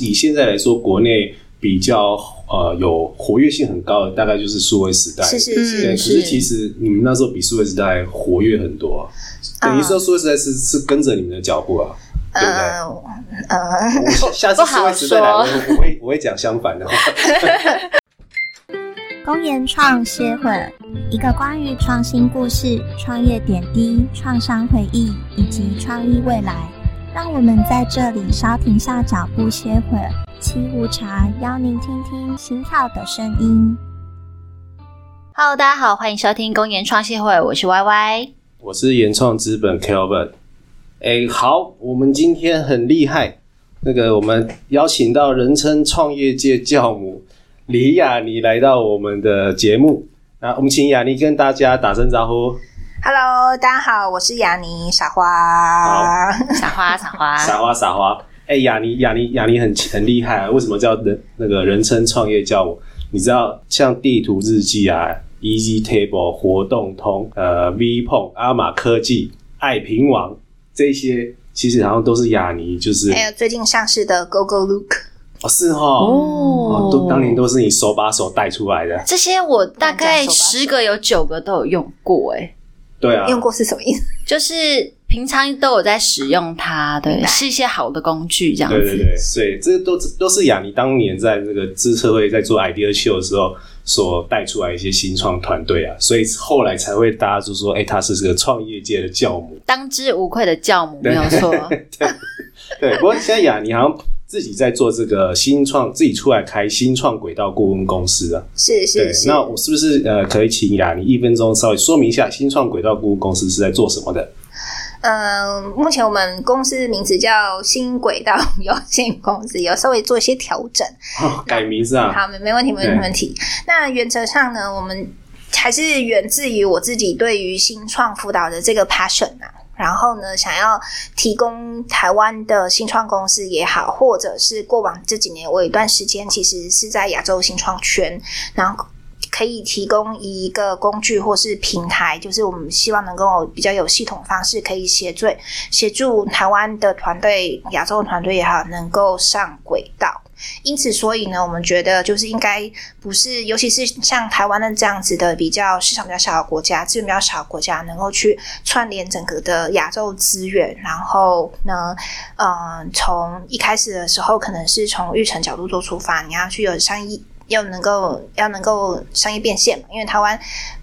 以现在来说，国内比较呃有活跃性很高的，大概就是数位时代。是是对，是可是其实你们那时候比数位时代活跃很多、啊，等于说数位时代是是跟着你们的脚步啊，对不对？呃呃，我下次数位时代来，我我会我会讲相反的话。公研创协会，一个关于创新故事、创业点滴、创伤回忆以及创意未来。让我们在这里稍停下脚步歇会儿，沏壶茶，邀您听听心跳的声音。Hello，大家好，欢迎收听公研创协会，我是 Y Y。我是原创资本 Kelvin。哎，好，我们今天很厉害，那个我们邀请到人称创业界教母李雅妮来到我们的节目。那我们请雅妮跟大家打声招呼。Hello，大家好，我是雅尼 傻花。傻花，傻花，撒花撒花。哎，雅尼雅尼雅尼很很厉害啊！为什么叫人那个人称创业教母？你知道像地图日记啊、Easy Table、活动通、呃 V 碰、阿玛科技、爱平网这些，其实好像都是雅尼，就是还有最近上市的 Go Go Look，哦是哈哦，都当年都是你手把手带出来的，这些我大概十个有九个都有用过，哎，对啊，用过是什么意思？就是平常都有在使用它，对是一些好的工具，这样子。对对对，所以这都都是雅尼当年在这个资策会在做 idea show 的时候所带出来一些新创团队啊，所以后来才会大家就说，哎、他是这个创业界的教母。当之无愧的教母，没有错。对，不过现在雅尼好像自己在做这个新创，自己出来开新创轨道顾问公司啊。是是，是。那我是不是呃可以请雅你一分钟稍微说明一下新创轨道顾问公司是在做什么的？嗯，目前我们公司名字叫新轨道有限公司，有稍微做一些调整。哦、改名字啊？好，没没问题，没问题，没问题。那原则上呢，我们还是源自于我自己对于新创辅导的这个 passion 啊。然后呢，想要提供台湾的新创公司也好，或者是过往这几年我有一段时间其实是在亚洲新创圈，然后可以提供一个工具或是平台，就是我们希望能够比较有系统方式，可以协助协助台湾的团队、亚洲的团队也好，能够上轨道。因此，所以呢，我们觉得就是应该不是，尤其是像台湾的这样子的比较市场比较小的国家、资源比较少的国家，能够去串联整个的亚洲资源，然后呢，嗯，从一开始的时候，可能是从育成角度做出发，你要去有商业。要能够要能够商业变现嘛，因为台湾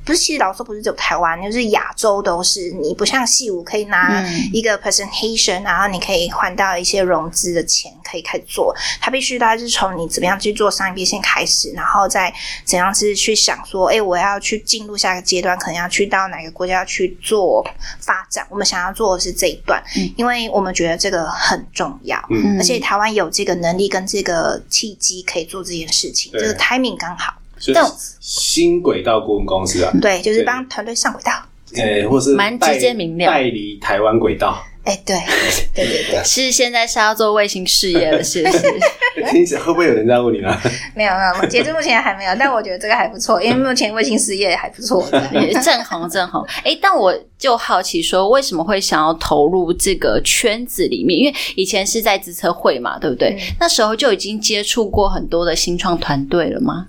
不是，其实老实说不是只有台湾，就是亚洲都是。你不像戏舞可以拿嗯一个 presentation，、然后你可以换到一些融资的钱，可以开始做。它必须大家是从你怎么样去做商业变现开始，然后再怎样是去想说，哎，我要去进入下一个阶段，可能要去到哪个国家去做发展。我们想要做的是这一段，嗯因为我们觉得这个很重要。嗯而且台湾有这个能力跟这个契机可以做这件事情，对这个 timing 刚好。所以但新轨道顾问公司啊，对，就是对帮团队上轨道。呃，或是蛮直接明了代理台湾轨道，哎，对，对对对，是现在是要做卫星事业了，是不是？听起来会不会有人在问你呢？没有没有，截至目前还没有，但我觉得这个还不错，因为目前卫星事业还不错。也正红正红。哎，但我就好奇说，为什么会想要投入这个圈子里面？因为以前是在资策会嘛，对不对？嗯那时候就已经接触过很多的新创团队了吗？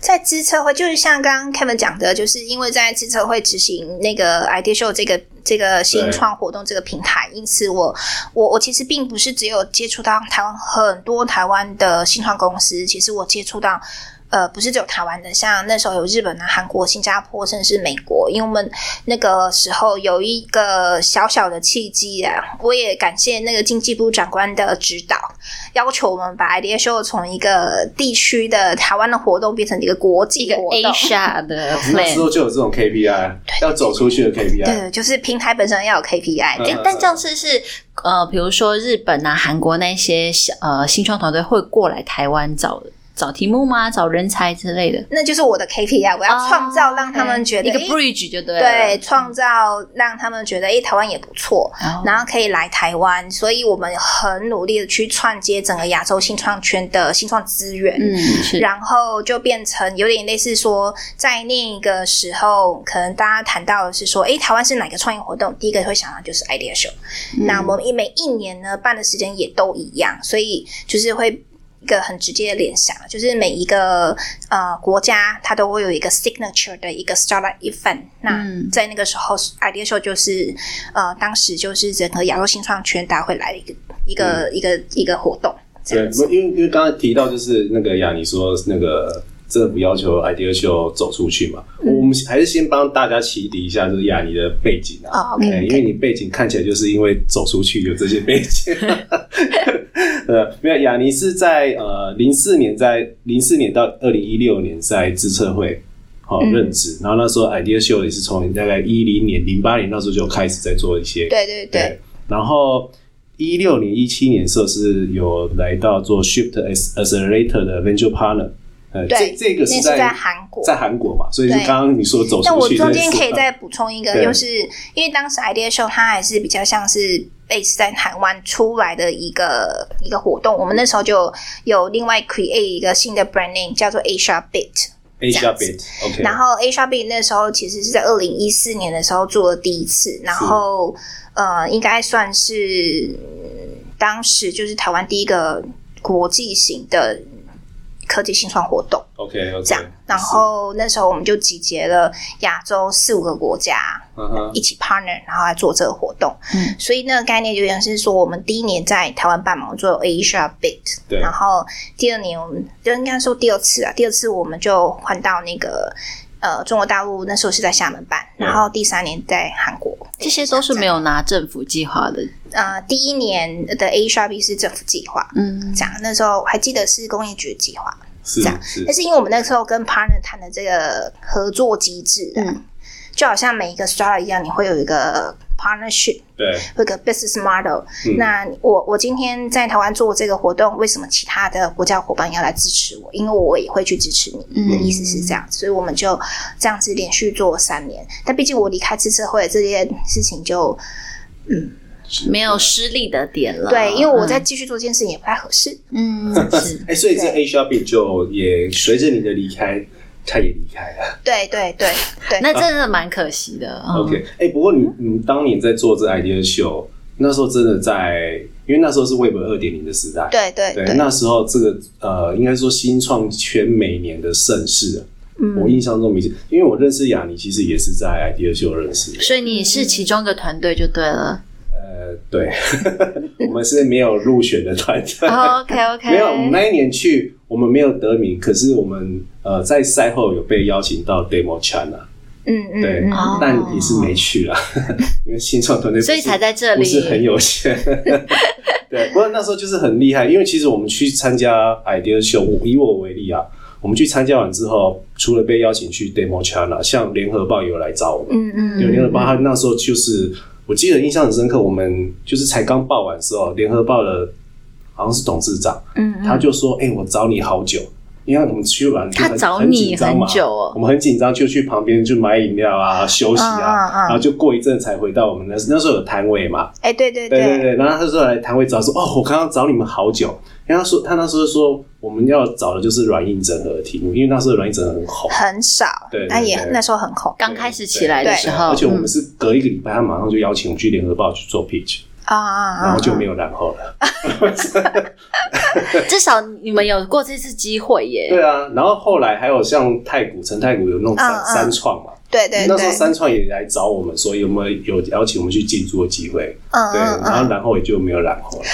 在资策会，就是像刚刚 Kevin 讲的，就是因为在资策会执行那个 Idea Show 这个这个新创活动这个平台，因此我我我其实并不是只有接触到台湾很多台湾的新创公司，其实我接触到。呃，不是只有台湾的，像那时候有日本啊、韩国、新加坡，甚至是美国。因为我们那个时候有一个小小的契机啊，我也感谢那个经济部长官的指导，要求我们把 Idea Show 从一个地区的台湾的活动变成一个国一个际活动。Asia 的那时。候就有这种 KPI，要走出去的 KPI。对，就是平台本身要有 KPI，、嗯诶但这样是是呃，比如说日本啊、韩国那些小呃新创团队会过来台湾找找题目吗？找人才之类的？那就是我的 KPI，我要创造让他们觉得、哦一个 bridge 就对了。对，创造让他们觉得，诶，台湾也不错，哦然后可以来台湾，所以我们很努力的去串接整个亚洲新创圈的新创资源。嗯，是然后就变成有点类似说，在那个时候，可能大家谈到的是说，诶，台湾是哪个创业活动？第一个会想到就是 Idea Show。那我们每一年呢办的时间也都一样，所以就是会一个很直接的联想，就是每一个呃国家它都会有一个 signature 的一个 startup event。那嗯在那个时候，Idea Show 就是呃当时就是整个亚洲新创圈大会来的一个一个、一个一个活动。这对，样子因为因为刚才提到就是那个雅尼说那个政府要求 Idea Show 走出去嘛，嗯。我们还是先帮大家起底一下，就是雅尼的背景啊。哦，OK，对因为你背景看起来就是因为走出去有这些背景。呃，没有，雅尼是在呃零四年在零四年到二零一六年在资策会好、嗯。任职，然后那时候 Idea Show 也是从大概一零年、零八年那时候就开始在做一些对对对，然后一六年、一七年的时候是有来到做 Shift Accelerator 的 Venture Partner，呃，这对这个是那是在韩国在韩国嘛，所以就刚刚你说走那我出去这件事，中间可以再补充一个，就是因为当时 Idea Show 它还是比较像是 base 在台湾出来的一个一个活动，我们那时候就有另外 create 一个新的 brand name 叫做 Asia Bit。Asia Bit OK，然后 Asia Bit 那时候其实是在二零一四年的时候做的第一次，然后呃，应该算是嗯当时就是台湾第一个国际型的科技新创活动。OK 这样，然后那时候我们就集结了亚洲四五个国家一起 partner，然后来做这个活动。嗯，所以那个概念就像是说，我们第一年在台湾办嘛，我们做 Asia Bit，对然后第二年我们就应该说第二次啊，第二次我们就换到那个呃中国大陆，那时候是在厦门办，然后第三年在韩国。这些都是没有拿政府计划的。呃，第一年的 Bit 是政府计划，嗯，这样那时候还记得是工业局的计划。是这样是但是因为我们那时候跟 partner 谈的这个合作机制、啊，嗯就好像每一个 startup 一样，你会有一个 partnership，对会有一个 business model、嗯那我我今天在台湾做这个活动，为什么其他的国家伙伴要来支持我？因为我也会去支持你。嗯的意思是这样，所以我们就这样子连续做三年。但毕竟我离开自社会这件事情就嗯，没有失利的点了。对，因为我在嗯继续做这件事情也不太合适。嗯是 哎，所以这对 Asia Bit 就也随着你的离开，他也离开了。对对对对，那真的蛮可惜的。嗯 OK，哎、不过你你当年在做这 Idea Show，那时候真的在，因为那时候是 Web 二点零的时代，对对对，那时候这个呃，应该说新创圈每年的盛世啊，嗯我印象中明显，因为我认识雅尼，其实也是在 Idea Show 认识的。所以你是其中一个团队就对了。呃，对，我们是没有入选的团队。OK OK，没有，我们那一年去，我们没有得名，可是我们呃在赛后有被邀请到 Demo China，嗯嗯对，但也是没去啦，因为新创团队所以才在这里。不是很有钱。对，不过那时候就是很厉害，因为其实我们去参加 Idea Show，我以我为例啊，我们去参加完之后，除了被邀请去 Demo China，像联合报也有来找我们，嗯嗯有联合报，他那时候就是我记得印象很深刻，我们就是才刚报完的时候，联合报的好像是董事长，嗯他就说：“哎、我找你好久。”因为我们去完就他找你很久哦。我们很紧张，就去旁边就买饮料啊、休息啊，然后就过一阵才回到我们那那时候有摊位嘛，哎，对对对。对对，然后他说来摊位找说：“哦，我刚刚找你们好久。”因为他说他那时候说我们要找的就是软硬整合的题目，因为那时候软硬整合很红，很少，对也那时候很红刚开始起来的时候，而且我们嗯是隔一个礼拜，他马上就邀请我们去联合报去做 pitch，啊啊然后就没有然后了。至少你们有过这次机会耶。对啊，然后后来还有像太古陈太古有弄三嗯嗯三创嘛，对对对，那时候三创也来找我们，说有没有有邀请我们去进驻的机会，嗯对然后嗯，然后也就没有然后了。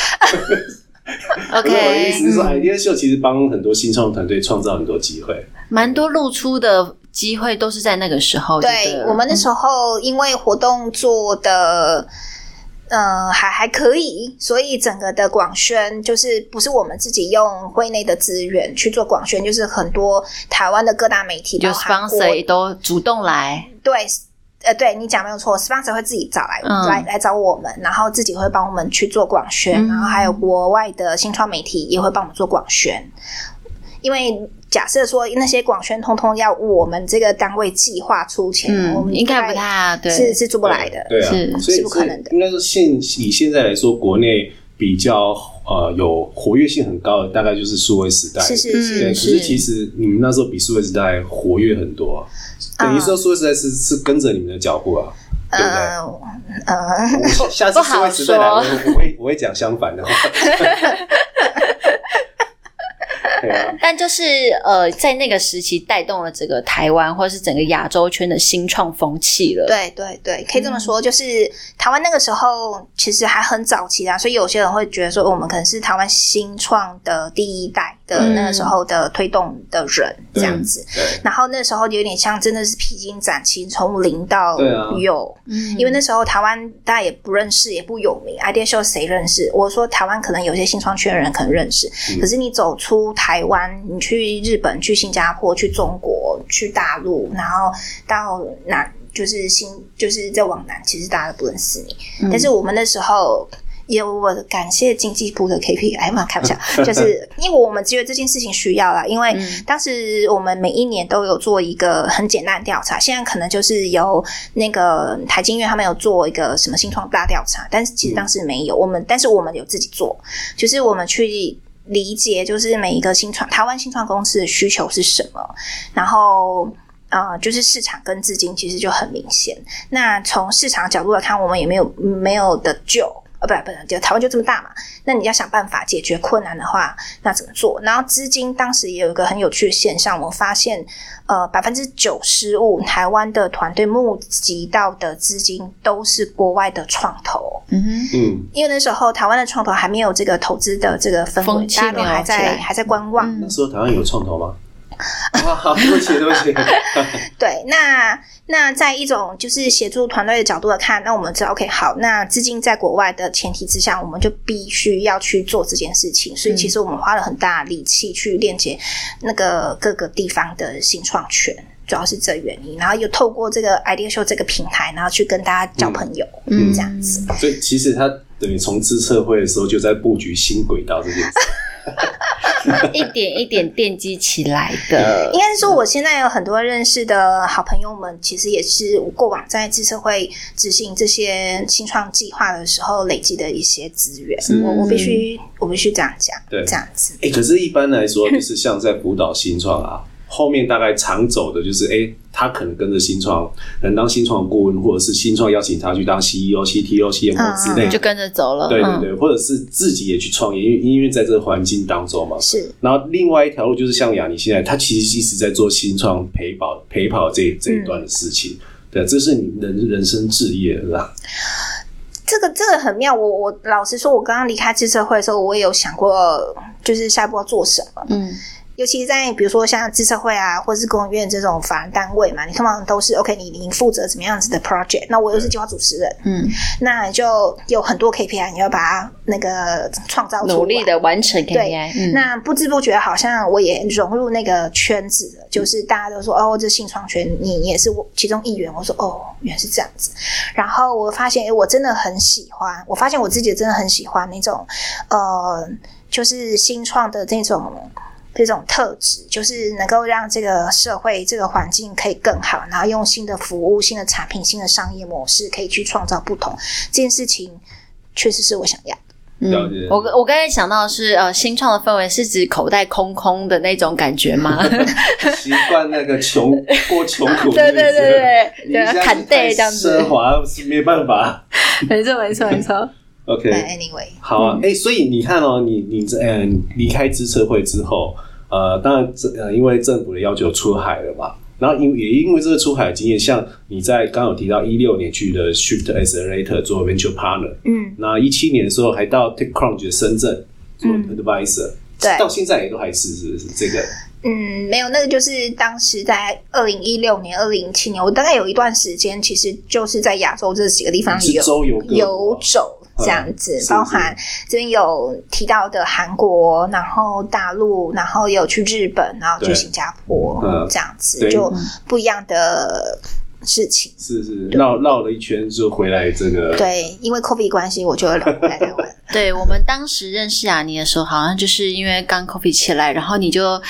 OK，我的意思是说，Idea Show 其实帮很多新创团队创造很多机会。蛮多露出的机会都是在那个时候。了对我们那时候因为活动做的。呃，还还可以，所以整个的广宣就是不是我们自己用会内的资源去做广宣，就是很多台湾的各大媒体，就包含国 sponsor 都主动来，对，呃，对你讲没有错，sponsor 会自己找来、嗯来来找我们，然后自己会帮我们去做广宣，嗯然后还有国外的新创媒体也会帮我们做广宣。因为假设说那些广宣通通要我们这个单位计划出钱，我嗯，们应该不太对，是是做不来的。对啊，是所以是不可能的应该说现以现在来说，国内比较呃有活跃性很高的，大概就是数位时代。是是对，是，可是其实你们那时候比数位时代活跃很多、啊，等于说数位时代是是跟着你们的脚步啊，对不对？呃下下次不好数位时代来，我说我会我会讲相反的话。对啊，但就是呃，在那个时期带动了整个台湾或者是整个亚洲圈的新创风气了。，对对对，可以这么说，就是台湾那个时候其实还很早期啊，所以有些人会觉得说，我们可能是台湾新创的第一代的嗯那个时候的推动的人这样子。对，然后那时候有点像真的是披荆斩棘，从零到有。嗯因为那时候台湾大家也不认识，也不有名，idea show 谁认识？我说台湾可能有些新创圈的人可能认识，嗯可是你走出台湾，你去日本、去新加坡、去中国、去大陆，然后到南就是新就是再往南，其实大家都不认识你。嗯但是我们那时候。也我感谢经济部的 KPI 嘛，开玩笑，就是因为我们觉得这件事情需要啦，因为嗯当时我们每一年都有做一个很简单的调查，现在可能就是由那个台经院他们有做一个什么新创大调查，但是其实当时没有，我们但是我们有自己做，就是我们去理解，就是每一个新创台湾新创公司的需求是什么，然后。呃，就是市场跟资金其实就很明显。那从市场角度来看，我们也没有没有的救，呃，不不不，就台湾就这么大嘛。那你要想办法解决困难的话，那怎么做？然后资金当时也有一个很有趣的现象，我发现，呃，百分之九十五台湾的团队募集到的资金都是国外的创投。嗯哼，嗯，因为那时候台湾的创投还没有这个投资的这个氛围，大家都还在还在观望。嗯那时候台湾有创投吗？对不起，对不起，对，那那在一种就是协助团队的角度来看，那我们知道，OK，好，那资金在国外的前提之下，我们就必须要去做这件事情。所以其实我们花了很大力气去链接那个各个地方的新创圈。主要是这原因，然后又透过这个 Idea Show 这个平台，然后去跟大家交朋友，嗯这样子。所以其实他等于从资策会的时候就在布局新轨道这件事。一点一点奠基起来的应。该是说，我现在有很多认识的好朋友们，其实也是我过往在自社会执行这些新创计划的时候累积的一些资源。我我必须我必须这样讲，对这样子。哎、可是，一般来说，就是像在辅导新创啊，后面大概常走的就是，哎、他可能跟着新创，可能当新创顾问，或者是新创邀请他去当 CEO、CTO、CMO 之类的。就跟着走了，嗯对对对，或者是自己也去创业，因为因为在这个环境当中嘛。是然后另外一条路就是像雅尼现在，他其实一直在做新创陪跑陪跑这这一段的事情。对，这是你人人生置业，是吧？这个这个很妙。我我老实说，我刚刚离开智社会的时候，我也有想过，就是下一步要做什么。嗯尤其在比如说像自社会啊，或者是公务院这种法人单位嘛，你通常都是 OK，你你负责怎么样子的 project，那我又是计划主持人，嗯，那就有很多 KPI，你要把它那个创造出努力的完成 KPI，嗯，那不知不觉好像我也融入那个圈子了，就是大家都说哦，这新创圈你也是我其中一员。我说哦，原来是这样子。然后我发现，哎我真的很喜欢，我发现我自己真的很喜欢那种呃，就是新创的那种。这种特质就是能够让这个社会、这个环境可以更好，然后用新的服务、新的产品、新的商业模式，可以去创造不同。这件事情确实是我想要。嗯，我我刚才想到的是呃，新创的氛围是指口袋空空的那种感觉吗？习惯那个穷 过穷苦对对对对砍太对这样子奢华是没办法。没错没错没错，OK，Anyway，好啊，哎、所以你看哦，你你这嗯离开资策会之后，呃，当然这呃因为政府的要求出海了嘛，然后因也因为这个出海经验，像你在刚刚有提到一六年去的 Shift Accelerator 做 Venture Partner，嗯，那一七年的时候还到 TechCrunch 的深圳做嗯。Advisor，、对。到现在也都还是是不是这个？嗯，没有，那个就是当时在二零一六年、二零一七年，我大概有一段时间，其实就是在亚洲这几个地方是游周游游走这样子，嗯包含这边有提到的韩国，然后大陆，然后也有去日本，然后去新加坡，嗯这样子就不一样的事情。是是绕绕了一圈就回来这个，对，因为 COVID 关系，我就回来台湾。对我们当时认识雅尼的时候，好像就是因为刚 coffee 起来，然后你就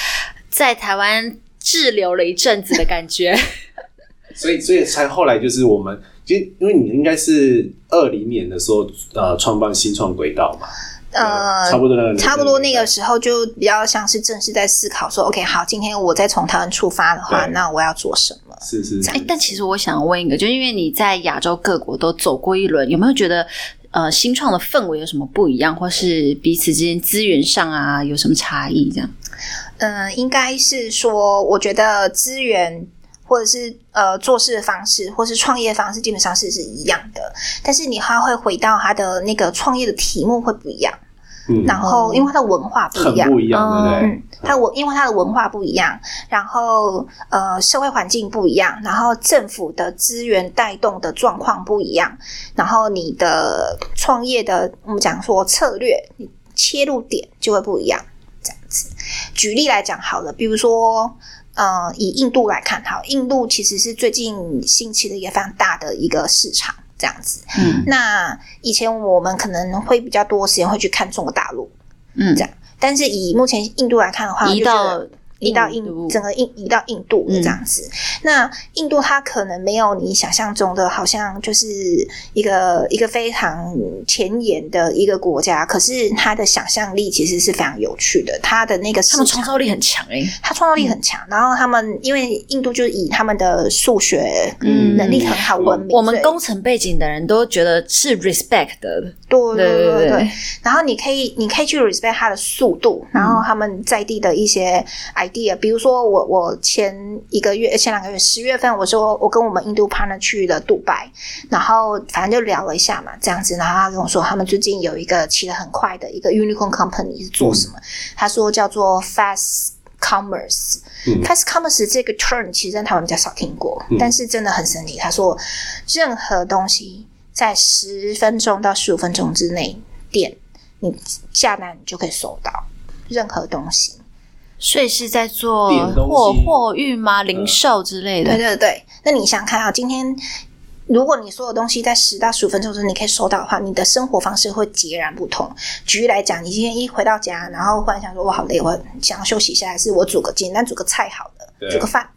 在台湾滞留了一阵子的感觉。所以所以才后来就是我们，其实因为你应该是二零年的时候呃创办新创轨道嘛，呃，差不多那个差不多那个时候就比较像是正式在思考说，OK，好，今天我再从台湾出发的话，那我要做什么？是是是哎，但其实我想问一个，就因为你在亚洲各国都走过一轮，有没有觉得呃新创的氛围有什么不一样，或是彼此之间资源上啊有什么差异？这样，嗯、应该是说，我觉得资源或者是呃做事的方式，或是创业方式，基本上是是一样的。但是你还会回到他的那个创业的题目会不一样，嗯，然后因为它的文化不一样，不一样，对不对？嗯，它文因为它的文化不一样，然后呃社会环境不一样，然后政府的资源带动的状况不一样，然后你的创业的我们讲说策略，你切入点就会不一样。举例来讲好了，比如说。呃，以印度来看，好，印度其实是最近兴起的一个非常大的一个市场，这样子。嗯那以前我们可能会比较多时间会去看中国大陆，嗯这样但是以目前印度来看的话，到得移到印整个印移到印度这样子。那印度它可能没有你想象中的，好像就是一个一个非常前沿的一个国家，可是它的想象力其实是非常有趣的，它的那个他们创造力很强哎、它创造力很强，然后他们因为印度就是以他们的数学嗯。能力很好闻名，我们工程背景的人都觉得是 respect 的，对对对对对对。然后你可以，你可以去 respect 它的速度，然后他们在地的一些 idea，比如说我我前一个月前两个月十月份，我说我跟我们印度 partner 去了杜拜，然后反正就聊了一下嘛，这样子，然后他跟我说他们最近有一个骑得很快的一个 unicorn company 是做什么？他说叫做 fast commerce。嗯 fast commerce 这个 term 其实在台湾比较少听过，但是真的很神奇。他说，任何东西在十分钟到十五分钟之内点，你下单你就可以收到任何东西。所以是在做货货运吗？零售之类的。对对对，那你想想看啊，今天如果你所有东西在十到十五分钟之内你可以收到的话，你的生活方式会截然不同。举例来讲，你今天一回到家，然后忽然想说我好累，我想要休息一下，还是我煮个简单煮个菜好了，煮个饭。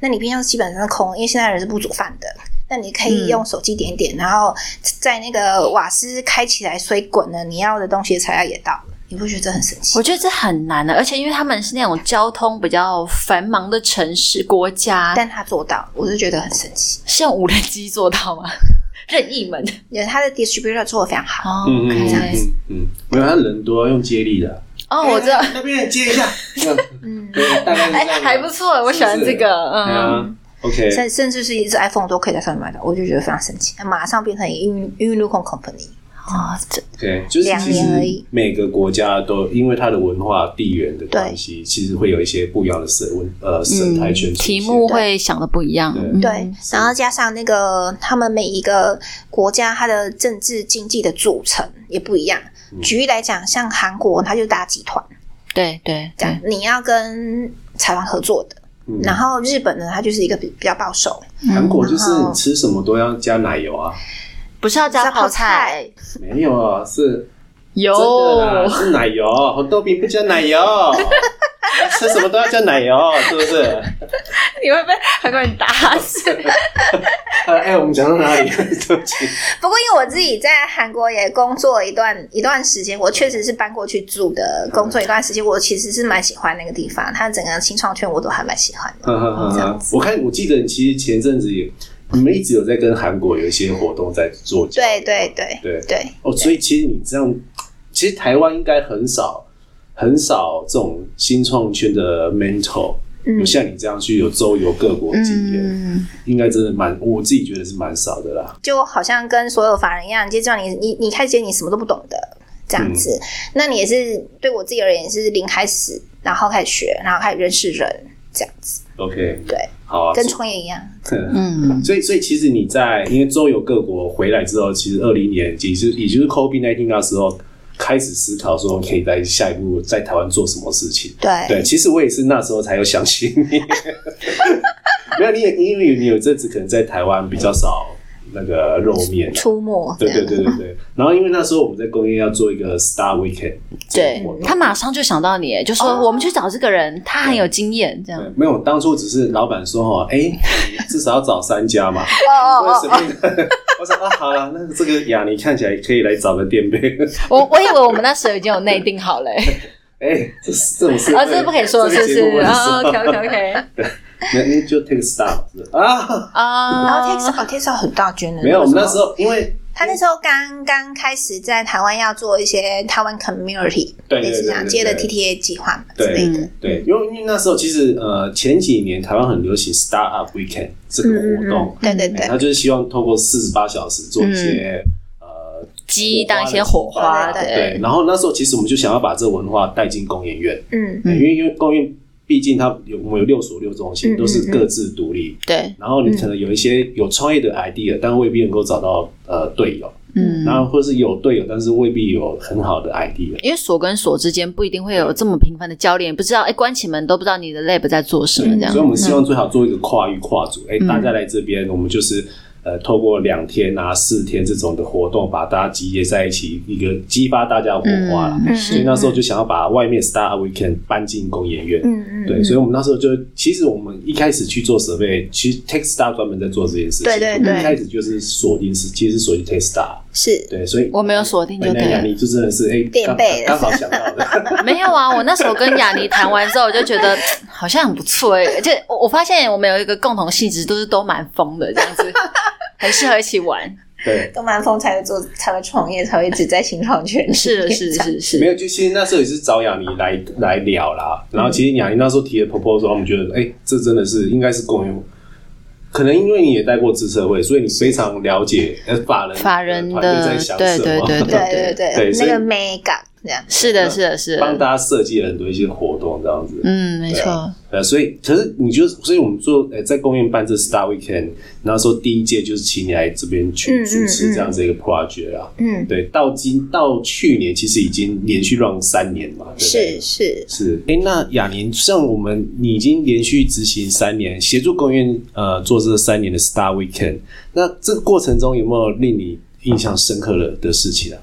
那你冰箱基本上是空，因为现在人是不煮饭的。那你可以用手机点一点，然后在那个瓦斯开起来水滚了，你要的东西材料也到了，你不觉得这很神奇我？觉得这很难的，而且因为他们是那种交通比较繁忙的城市国家，但他做到，我就觉得很神奇。是用无人机做到吗？任意门因为他的 distributor 做的非常好。哦嗯嗯嗯嗯嗯，没有，他人多用接力的。哦，我知道，哎那边接一下，嗯，大概。还不错，我喜欢这个，对嗯，啊，OK，甚甚至是一只 iPhone 都可以在上面买到，我就觉得非常神奇。马上变成一个 Unicorn Company，哦，这 OK，就是两其实年而已。每个国家都因为它的文化、地缘的关系，其实会有一些不一样的生文呃生态圈题目会想的不一样，对。然后加上那个他们每一个国家它的政治经济的组成也不一样。举例来讲，像韩国，它就大集团，对对这样，你要跟台湾合作的。嗯。然后日本呢，它就是一个比比较保守，韩国就是你吃什么都要加奶油啊，不是要加泡菜，没有啊，是有真的啦，是奶油，红豆饼不加奶油，吃什么都要加奶油，是不是？你会被韩国人打死。哎，哎，我们讲到哪里？对不起，不过，因为我自己在韩国也工作一段一段时间，我确实是搬过去住的，工作一段时间，我其实是蛮喜欢那个地方，它整个新创圈我都还蛮喜欢的。嗯嗯嗯这样呵我看，我记得你其实前阵子也，你们一直有在跟韩国有一些活动在做对对对对对，哦，所以其实你这样，其实台湾应该很少很少这种新创圈的 mentor，、嗯有像你这样去有周游各国经验，嗯，应该真的蛮，我自己觉得是蛮少的啦。就好像跟所有法人一样，就知道你你你开始你什么都不懂的这样子，那你也是对我自己而言是零开始，然后开始学，然后开始认识人这样子，OK，对，好啊，跟创业一样。嗯，所以，所以其实你在因为周游各国回来之后，其实二零年，其实也就是 COVID 1 9那时候开始思考说，可以在下一步在台湾做什么事情。对对，其实我也是那时候才有想起你。没有，你也因为你有阵子可能在台湾比较少那个肉面，出没这对样，对对对对。然后因为那时候我们在工业要做一个 Star Weekend，对他马上就想到你，就说我们去找这个人，他很有经验，这样对，没有，当初只是老板说哦，哎，你至少要找三家嘛。哦哦哦为什么？我说 啊，好了，那这个雅尼看起来可以来找个垫背。我我以为我们那时候已经有内定好了，哎，这是这种事，啊，这不可以说，是不是？啊，OK OK OK，那那就 take star 是吧啊。啊，然后 Texas 哦 Texas 很大间的，没有，我们那时候候因为他那时候刚刚开始在台湾要做一些台湾 community 对对类似这样对对接的 TTA 计划嘛之类的。对，因为因为那时候其实呃前几年台湾很流行 Startup Weekend 这个活动，对对对。哎他就是希望透过四十八小时做一些、呃鸡当一些火花，对。对，然后那时候其实我们就想要把这个文化带进工研院，嗯。因为因为工研院毕竟它有我们有六所六中心，嗯都是各自独立，对，然后你可能有一些有创业的 idea，但未必能够找到呃队友，嗯，然后或是有队友，但是未必有很好的 idea。因为所跟所之间不一定会有这么频繁的交流，不知道哎，关起门都不知道你的 lab 在做什么这样。所以，我们希望最好做一个跨域跨组，哎、嗯大家来这边，我们就是呃，透过两天啊、四天这种的活动，把大家集结在一起，一个激发大家的火花啦。嗯所以那时候就想要把外面 Star Weekend 搬进工研院。嗯嗯，对，所以我们那时候就，其实我们一开始去做设备，其实 TechStar 专门在做这件事情。对对对我们一开始就是锁定是，其实是锁定 TechStar。是对，所以我没有锁定就对雅尼就真的是哎，刚垫背了刚好想到的。没有啊，我那时候跟雅尼谈完之后，我就觉得好像很不错哎、而且我我发现我们有一个共同性质，都是都蛮疯的这样子，很适合一起玩。对，动漫风才会做，才会创业，才会一直在新创圈里面。是是是是，没有，就其实那时候也是找雅尼来来聊啦。然后其实雅尼那时候提的 proposal，我们觉得，哎、这真的是应该是共用。可能因为你也带过自测会，所以你非常了解呃法人法人的在想什么，对对对对对对 那个美感这样。是的，是的，是的，帮大家设计了很多一些活动这样子。嗯，没错呃，所以可是你就，所以我们做呃在公园办这 Star Weekend，那时候第一届就是请你来这边去主持这样子一个 project 啊。嗯，对，到今到去年其实已经连续 run 三年嘛，对不对是是，是，哎、那雅年，像我们你已经连续执行三年，协助公园呃做这三年的 Star Weekend，那这个过程中有没有令你印象深刻的的事情啊？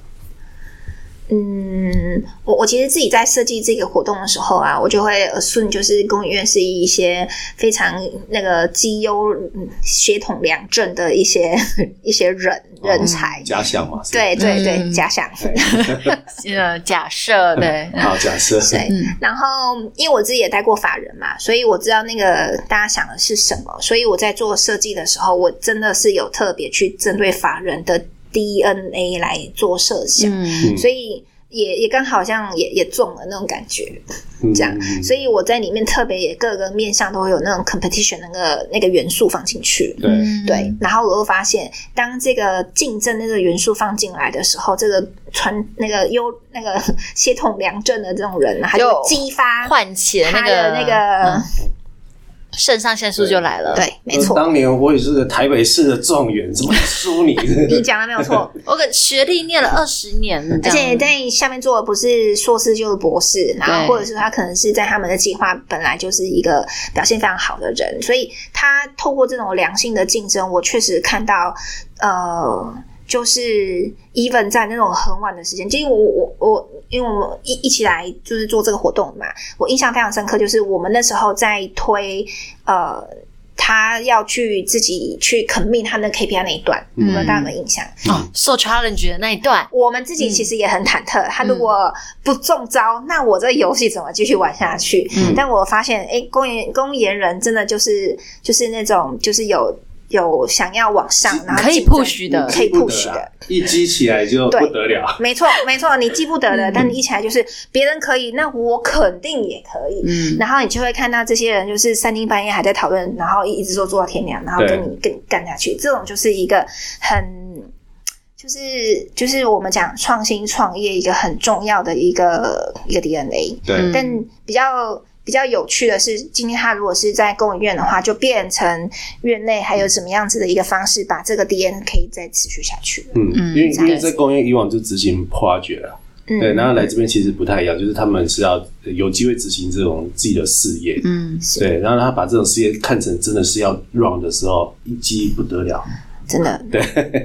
嗯，我我其实自己在设计这个活动的时候啊，我就会 assume 就是公园院是一些非常那个绩优、嗯血统良正的一些 一些人人才。假想嘛，对对对，嗯。假想。呃，假设对，好，假设，对，然后因为我自己也带过法人嘛，所以我知道那个大家想的是什么，所以我在做设计的时候，我真的是有特别去针对法人的 DNA 来做设想，嗯。所以也也刚好像也也中了那种感觉，这样，嗯所以我在里面特别也各个面向都会有那种 competition 那个那个元素放进去。对，对，然后我又发现，当这个竞争那个元素放进来的时候，这个传那个优那个 协同良政的这种人，他就激发唤起了那他的个那个，嗯肾上腺素就来了。对，没错，当年我也是个台北市的状元，怎么输你？你讲的没有错。我跟学历念了二十年，而且在下面做的不是硕士就是博士，然后或者是他可能是在他们的计划本来就是一个表现非常好的人，所以他透过这种良性的竞争，我确实看到呃。就是 even 在那种很晚的时间，因为我我我，因为我们一一起来就是做这个活动嘛，我印象非常深刻，就是我们那时候在推呃，他要去自己去 commit 他的 KPI 那一段，嗯你们大家有没有印象？哦，受 challenge 的那一段，我们自己其实也很忐忑，他如果不中招，那我这游戏怎么继续玩下去？嗯但我发现，哎，公研公研人真的就是就是那种就是有有想要往上，然后可以 push 的可以 push 啊的。一激起来就对不得了。没错，没错，你记不得的，但你一起来就是别人可以，那我肯定也可以。嗯，然后你就会看到这些人，就是三更半夜还在讨论，然后一直做做到天亮，然后对跟你跟干下去。这种就是一个很，就是就是我们讲创新创业一个很重要的一个一个 DNA。对，嗯但比较比较有趣的是，今天他如果是在公营院的话，就变成院内还有什么样子的一个方式，把这个 DNA 可以再持续下去。嗯，嗯因为因为在公园以往就执行 project 啊，嗯，对，然后来这边其实不太一样，就是他们是要有机会执行这种自己的事业，嗯，对，然后他把这种事业看成真的是要 run 的时候，一击不得了，真的，对，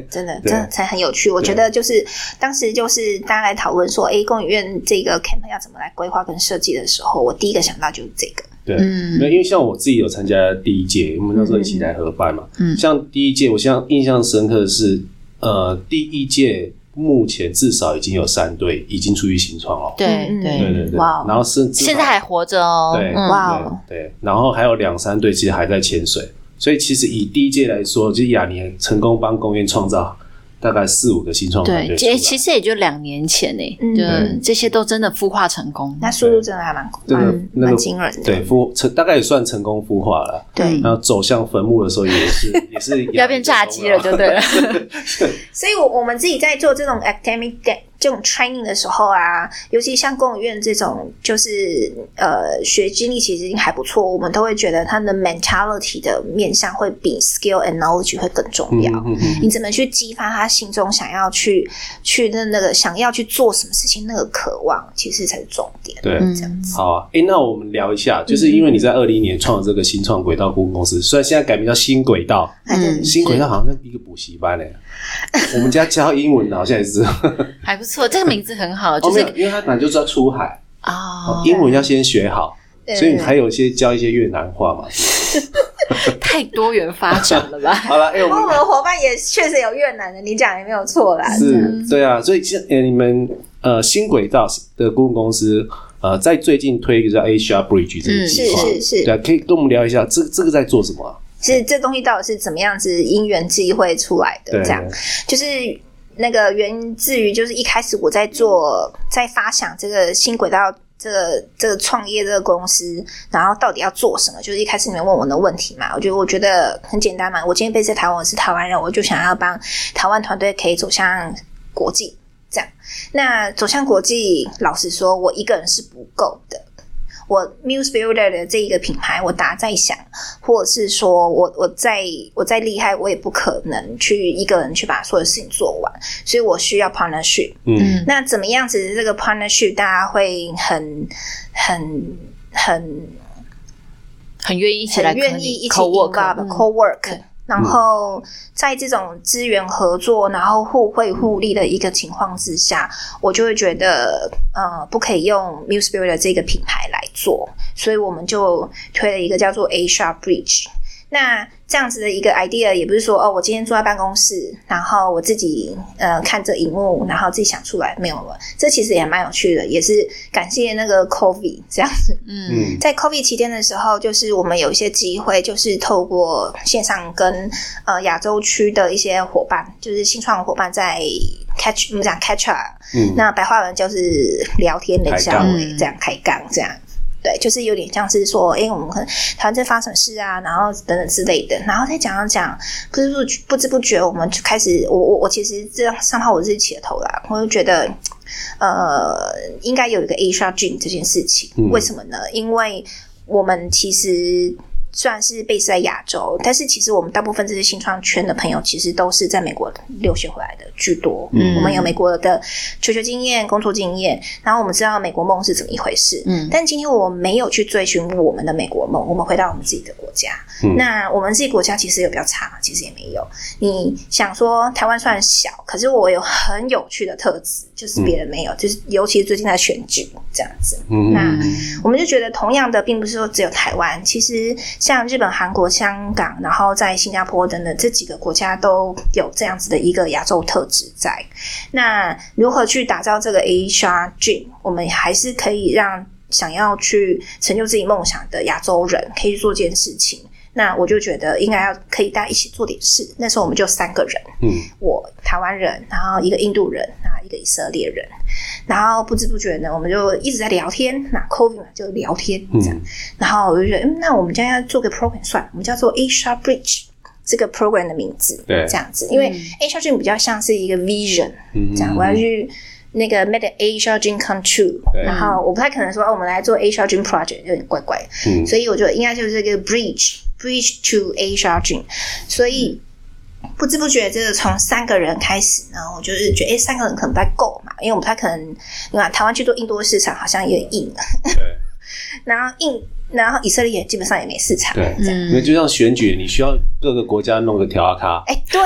真的，对。真的才很有趣。我觉得就是当时就是大家来讨论说，哎，公园院这个 camp 要怎么来规划跟设计的时候，我第一个想到就是这个。对，嗯。那因为像我自己有参加第一届，我们那时候一起来合办嘛，嗯。像第一届，我像印象深刻的是，呃，第一届目前至少已经有三队已经出于新创了，对嗯对。对，对对，哇哦。然后甚至现在还活着哦，对嗯哇哦。对对，然后还有两三队其实还在潜水，所以其实以第一届来说，就是雅尼成功帮公园创造大概四五个新创团对，队对。其其实也就两年前呢，嗯就对这些都真的孵化成功。那速度真的还蛮这个蛮蛮惊人的。对孵成大概也算成功孵化了。对嗯然后走向坟墓的时候也是 也是要变炸鸡了，就对了。所以我，我们自己在做这种 academic 这种 training 的时候啊，尤其像公务院这种，就是呃学经历其实已经还不错，我们都会觉得他的 mentality 的面向会比 skill and knowledge 会更重要。嗯嗯嗯你怎么去激发他心中想要去去那那个想要去做什么事情那个渴望，其实才是重点。对。嗯这样子。好啊，诶，那我们聊一下，就是因为你在二零年创了这个新创轨道顾问公司，虽然现在改名叫新轨道，嗯新轨道好像是一个补习班嘞。我们家教英文的好像也是，还不错，这个名字很好，哦就是因为他本来就是要出海，哦，英文要先学好，所以还有一些教一些越南话嘛。太多元发展了吧？好了，哎，我们不过我们的伙伴也确实有越南的，你讲也没有错啦。是，对啊，所以现呃，你们呃新轨道的顾问公司呃，在最近推一个叫 Asia Bridge 这个计划，是是是对啊，可以跟我们聊一下这这个在做什么啊？是这东西到底是怎么样子因缘际会出来的？这样就是那个源自于就是一开始我在做在发想这个新轨道。这个这个创业这个公司，然后到底要做什么？就是一开始你们问我的问题嘛，我觉得我觉得很简单嘛。我今天被在台湾，我是台湾人，我就想要帮台湾团队可以走向国际，这样。那走向国际，老实说，我一个人是不够的。我 Muse Builder 的这一个品牌，我打在想，或者是说我我再我再厉害，我也不可能去一个人去把所有事情做完，所以我需要 partnership。嗯。那怎么样子这个 partnership 大家会很很很很愿意一起来很愿意一起 co work，involve 嗯。co work，、对然后在这种资源合作，然后互惠互利的一个情况之下，我就会觉得呃不可以用 Muse Builder 这个品牌来做，所以我们就推了一个叫做 Asia Bridge。那这样子的一个 idea 也不是说哦，我今天坐在办公室，然后我自己呃看着荧幕，然后自己想出来，没有了。这其实也蛮有趣的，也是感谢那个 COVID 这样子。嗯嗯在 COVID 期间的时候，就是我们有一些机会，就是透过线上跟呃亚洲区的一些伙伴，就是新创伙伴在 catch，我们讲 catch up，、嗯，那白话文就是聊天的下开杠尾，这样开杠这样。对，就是有点像是说，哎、我们可能台湾在发生事啊，然后等等之类的，然后再讲讲讲，不知不觉不知不觉，我们就开始，我我我其实这样上号我自己起了头啦，我就觉得，呃，应该有一个 Asia Dream 这件事情，嗯。为什么呢？因为我们其实虽然是 base 在亚洲，但是其实我们大部分这些新创圈的朋友，其实都是在美国留学回来的居多。嗯我们有美国的求学经验、工作经验，然后我们知道美国梦是怎么一回事。嗯但今天我没有去追寻我们的美国梦，我们回到我们自己的国家。嗯那我们自己国家其实有比较差吗？其实也没有。你想说台湾虽然小，可是我有很有趣的特质，就是别人没有，就是尤其是最近在选举这样子。嗯那我们就觉得，同样的，并不是说只有台湾，其实像日本、韩国、香港，然后在新加坡等等这几个国家都有这样子的一个亚洲特质在。那如何去打造这个 Asia Dream？我们还是可以让想要去成就自己梦想的亚洲人可以去做这件事情。那我就觉得应该要可以大家一起做点事。那时候我们就三个人，嗯我台湾人，然后一个印度人，然后一个以色列人，然后不知不觉呢，我们就一直在聊天。那 COVID 嘛，就聊天这样。嗯然后我就觉得，嗯，那我们将要做个 program 算了，我们叫做 Asia Bridge 这个 program 的名字，对这样子，因为嗯 Asia Dream 比较像是一个 vision，嗯这样，我要去。那个 make the Asia Dream come true，然后我不太可能说，哦，我们来做 Asia Dream project，有点怪怪的。嗯所以我觉得应该就是这个 bridge bridge to Asia Dream，所以不知不觉这个从三个人开始呢，我就是觉得，哎，三个人可能不太够嘛，因为我们不太可能，你看台湾去做印度市场好像有点硬，对。然后印，然后以色列基本上也没市场，对，因为就像选举，你需要各个国家弄个调卡，哎，对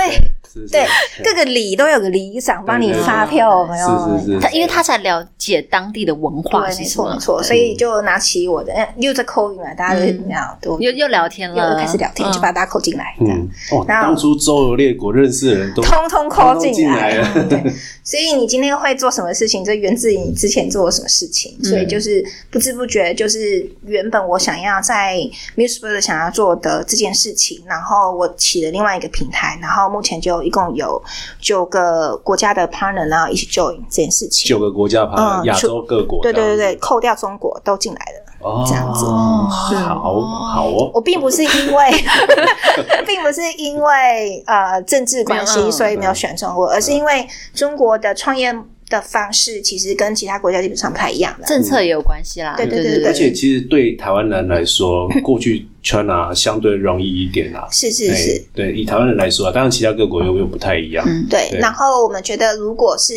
是对，各个里都有个里长帮你发票，有没有？是是是他因为他才了解当地的文化没错没，错，所以就拿起我的，嗯又在扣音嘛，大家都嗯。聊，都又又聊天了。又了，开始聊天，嗯。就把大家扣进来，这样。嗯，哦，然后当初周游列国认识的人都通通扣进进来了。对，所以你今天会做什么事情，这源自于你之前做了什么事情。嗯所以就是不知不觉，就是原本我想要在 Musebird 想要做的这件事情，然后我起了另外一个平台，然后目前就一共有九个国家的 partner 然后一起 join 这件事情。九个国家旁嗯亚洲各国，对对对对，扣掉中国都进来了。哦，这样子好好哦，我并不是因为，并不是因为呃政治关系，嗯所以没有选中国，而是因为中国的创业的方式其实跟其他国家基本上不太一样的。政策也有关系啦。对对对对而且其实对台湾人来说，过去 China 相对容易一点啦。是是是哎，对，以台湾人来说啊，当然其他各国又又不太一样。嗯对，对然后我们觉得，如果是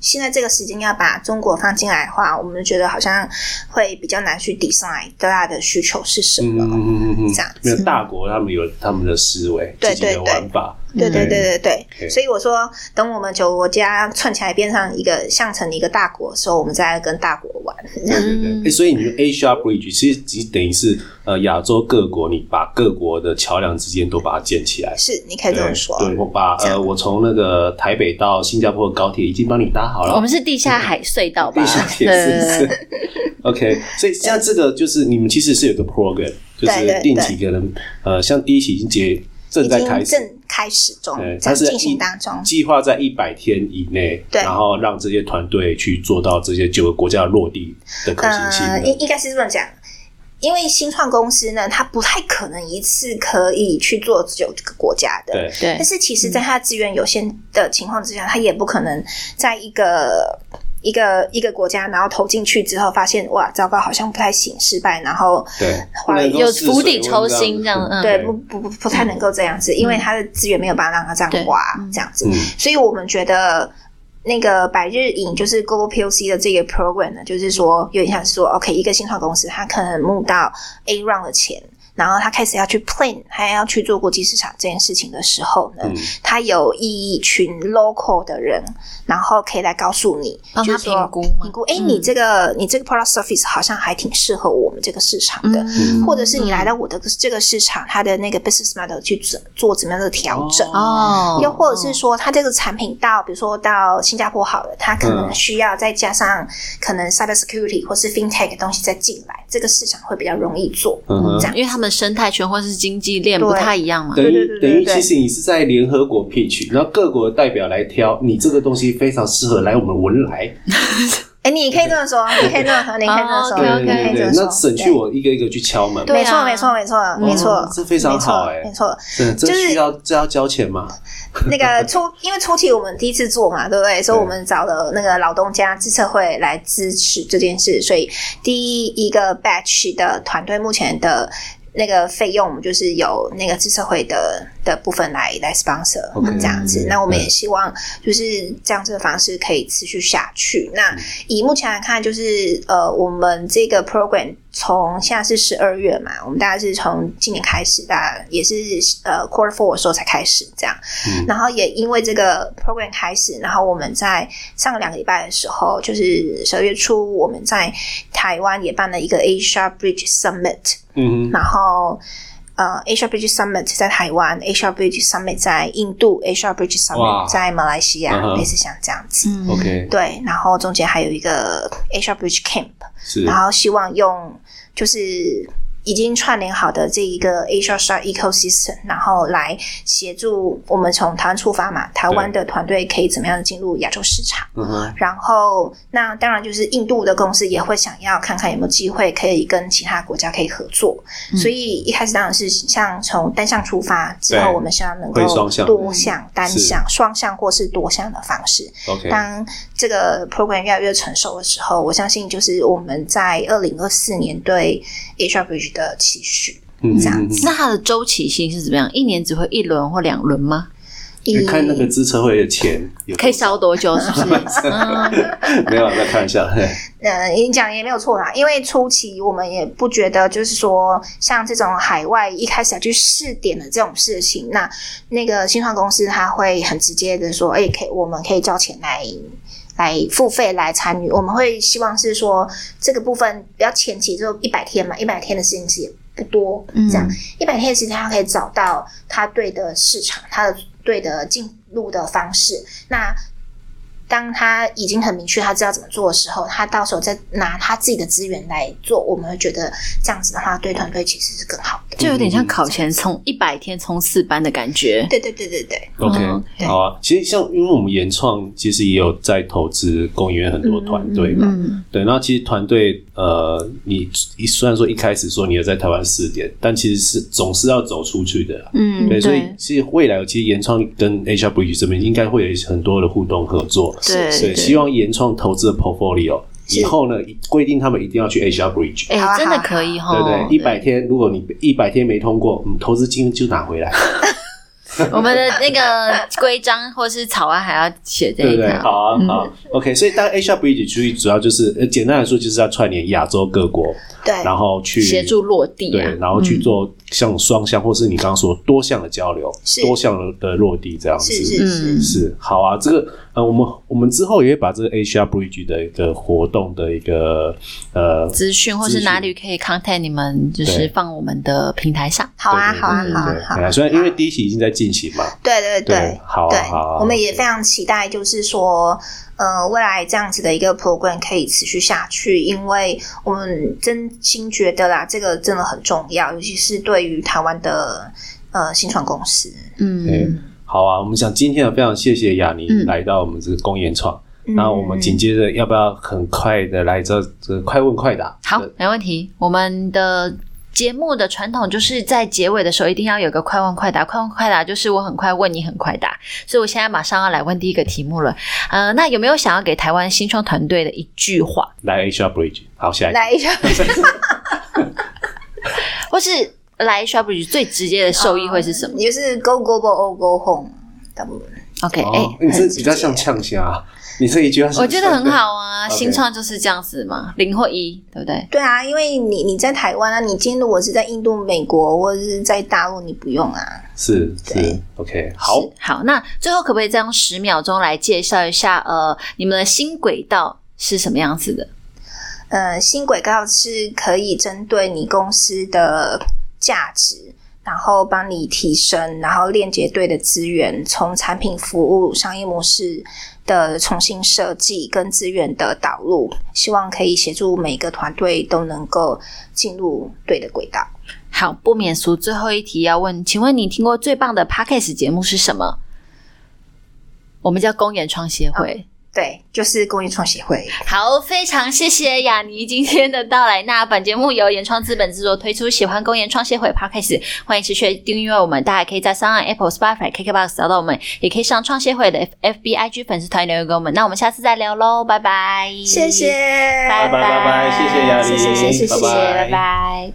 现在这个时间要把中国放进来的话，我们觉得好像会比较难去 design 大家的需求是什么。嗯嗯嗯嗯这样子没有大国他们有他们的思维，自己的对对对玩法。对对对对对，对所以我说，等我们九个国家串起来变成一个像成一个大国的时候，我们再来跟大国玩。对对对，哎，所以你说 Asia Bridge 其实只等于是呃亚洲各国，你把各国的桥梁之间都把它建起来。是，你可以这么说。对，我把呃，我从那个台北到新加坡的高铁已经帮你搭好了。我们是地下海隧道吧？地下铁对是 OK，所以像这个就是你们其实是有个 program，就是定期可能呃，像第一期已经结正已在开始，经正开始中，，在它是进行当中。计划在一百天以内，对。然后让这些团队去做到这些九个国家的落地的可行性呃，应应该是这么讲，因为新创公司呢，它不太可能一次可以去做九个国家的。对，对。但是其实，在它资源有限的情况之下，它也不可能在一个一个一个国家，然后投进去之后，发现哇，糟糕，好像不太行，失败，然后对，花了有釜底抽薪这样嗯。对。不不不不太能够这样子，因为他的资源没有办法让他这样花这样子。嗯，所以我们觉得。那个百日影就是 Global POC 的这个 program 呢，就是说有点像是说，OK，一个新创公司，它可能募到 A round 的钱，然后他开始要去 plan，还要去做国际市场这件事情的时候呢，嗯。它有一群 local 的人，然后可以来告诉你，帮他就是说评估评估，哎，嗯。你这个你这个 product service 好像还挺适合我们这个市场的，嗯。或者是你来到我的这个市场，它的那个 business model 去做做怎么样的调整。哦，又或者是说，它这个产品到，比如说到新加坡好了，它可能嗯需要再加上可能 cyber security 或是 fintech 的东西再进来，这个市场会比较容易做。嗯这样。因为他们生态圈或是经济链不太一样嘛。等对对于等于，对对对其实你是在联合国 pitch，然后各国的代表来挑，你这个东西非常适合来我们文莱。哎，你可以这么说，你可以这么说，你可以这么说，哦对对对。那省去我一个一个去敲门。没错，没错，没错，没错嗯，这非常好哎没错。对，这就是需要这要交钱吗？那个初，因为初期我们第一次做嘛，对不对？所以我们找了那个老东家自测会来支持这件事，所以第一个 batch 的团队目前的。那个费用，就是由那个自社会的的部分来来 sponsor 这样子。嗯那我们也希望就是这样子的方式可以持续下去。那以目前来看，就是呃，我们这个 program 从现在是十二月嘛，我们大概是从今年开始，大概也是呃 quarter four 的时候才开始这样。嗯然后也因为这个 program 开始，然后我们在上个两个礼拜的时候，就是十二月初，我们在台湾也办了一个 Asia Bridge Summit，嗯哼，然后。呃，Asia Bridge Summit 在台湾，Asia Bridge Summit 在印度，Asia Bridge Summit 在马来西亚类似像这样子。嗯 OK，对，然后中间还有一个 Asia Bridge Camp，然后希望用就是已经串联好的这一个 Asia Star Ecosystem，然后来协助我们从台湾出发嘛，台湾的团队可以怎么样进入亚洲市场。嗯哼，然后，那当然就是印度的公司也会想要看看有没有机会可以跟其他国家可以合作，所以一开始当然是像从单向出发，之后我们希望能够多向、单向、双向或是多向的方式。当这个 program 越来越成熟的时候，我相信就是我们在二零二四年对 Asia Bridge 的期许。嗯这样子那它的周期性是怎么样？一年只会一轮或两轮吗？你看那个资策会的钱可以烧多久？是不是？嗯没有，再看一下。嘿呃，你讲也没有错啦，因为初期我们也不觉得，就是说像这种海外一开始要去试点的这种事情，那那个新创公司他会很直接的说，哎、可以，我们可以交钱来来付费来参与，我们会希望是说这个部分比较前期就一百天嘛，一百天的时间其实也不多，嗯。这样。一百天的时间他可以找到他对的市场，他的对的进入的方式，那。当他已经很明确他知道怎么做的时候，他到时候再拿他自己的资源来做，我们会觉得这样子的话，对团队其实是更好的。就有点像考前冲一百天冲刺班的感觉。对对对对对，OK，、好啊。其实像因为我们原创其实也有在投资公园很多团队嘛，嗯，对。那其实团队呃，你一虽然说一开始说你有在台湾试点，但其实是总是要走出去的啦。嗯，对，所以对其实未来其实原创跟 HR Bridge 这边应该会有很多的互动合作。对对，希望原创投资的 portfolio 以后呢规定他们一定要去 HR Bridge。哎、真的可以哈，对对，一百天，如果你一百天没通过，嗯，投资金就拿回来，我们的那个规章或是草案还要写这对不对？一条。好啊，好，OK。所以当 HR Bridge 主主要就是，呃，简单来说就是要串联亚洲各国，对，然后去协助落地啊对，然后去做像双向或是你刚刚说多项的交流，是多项的落地这样子。是是是，嗯是好啊，这个呃，我们我们之后也会把这个 HR Bridge 的一个活动的一个呃资讯或是哪里可以 contact 你们，就是对放我们的平台上。好啊对对好啊对好啊好啊，虽然因为第一期已经在进行嘛，对对对。好啊对好啊我们也非常期待，就是说，呃，未来这样子的一个 program 可以持续下去，因为我们真心觉得啦，这个真的很重要，尤其是对于台湾的呃新创公司。嗯，好啊，我们想今天呢非常谢谢雅尼嗯。来到我们这个公研创，嗯。那我们紧接着要不要很快的来这这快问快答？好，没问题。我们的节目的传统就是在结尾的时候一定要有个快问快答，快问快答就是我很快问你很快答，所以我现在马上要来问第一个题目了。呃，那有没有想要给台湾新创团队的一句话，来 HR Bridge，好，下一个。来一下，或是来 HR Bridge 最直接的受益会是什么、也就是 go global or go home，大部分 o k 哎、哦，你这比较像呛虾，你这一句话是，我觉得很好啊，新创就是这样子嘛，零或一，对不对？对啊，因为你你在台湾啊，你今天如果是在印度、美国或者是在大陆，你不用啊。是是 OK，好，好，那最后可不可以再用十秒钟来介绍一下，呃，你们的新轨道是什么样子的？呃，新轨道是可以针对你公司的价值，然后帮你提升，然后链接对的资源，从产品、服务、商业模式的重新设计跟资源的导入，希望可以协助每个团队都能够进入对的轨道。好，不免俗，最后一题要问，请问你听过最棒的 podcast 节目是什么？我们叫公演创协会。对，就是公益创协会。好，非常谢谢雅尼今天的到来。那本节目由原创资本制作推出，喜欢公研创协会 Podcast，欢迎持续订阅我们。大家可以在上岸 Apple、Spotify、KKBox 找到我们，也可以上创协会的 F FB、IG 粉丝团留言给我们。那我们下次再聊喽，拜拜，谢谢，拜拜拜拜拜谢谢雅尼谢谢谢谢谢谢拜拜拜拜。